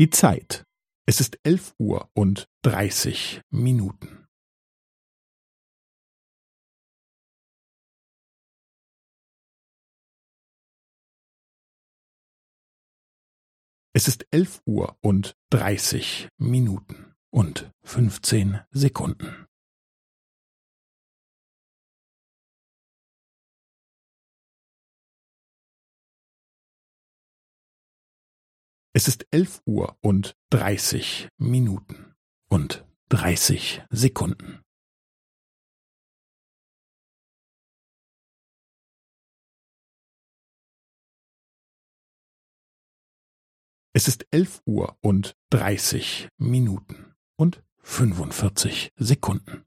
Die Zeit. Es ist elf Uhr und dreißig Minuten. Es ist elf Uhr und dreißig Minuten und fünfzehn Sekunden. Es ist elf Uhr und dreißig Minuten und dreißig Sekunden. Es ist elf Uhr und dreißig Minuten und fünfundvierzig Sekunden.